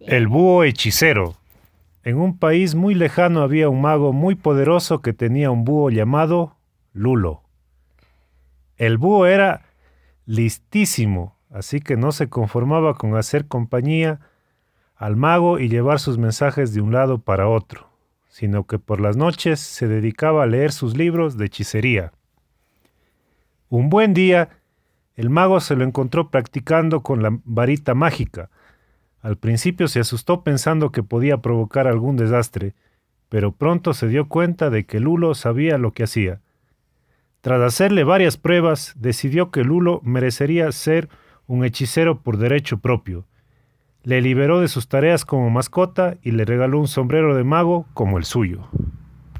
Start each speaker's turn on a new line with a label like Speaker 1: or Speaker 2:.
Speaker 1: El búho hechicero. En un país muy lejano había un mago muy poderoso que tenía un búho llamado Lulo. El búho era listísimo, así que no se conformaba con hacer compañía al mago y llevar sus mensajes de un lado para otro, sino que por las noches se dedicaba a leer sus libros de hechicería. Un buen día, el mago se lo encontró practicando con la varita mágica. Al principio se asustó pensando que podía provocar algún desastre, pero pronto se dio cuenta de que Lulo sabía lo que hacía. Tras hacerle varias pruebas, decidió que Lulo merecería ser un hechicero por derecho propio. Le liberó de sus tareas como mascota y le regaló un sombrero de mago como el suyo.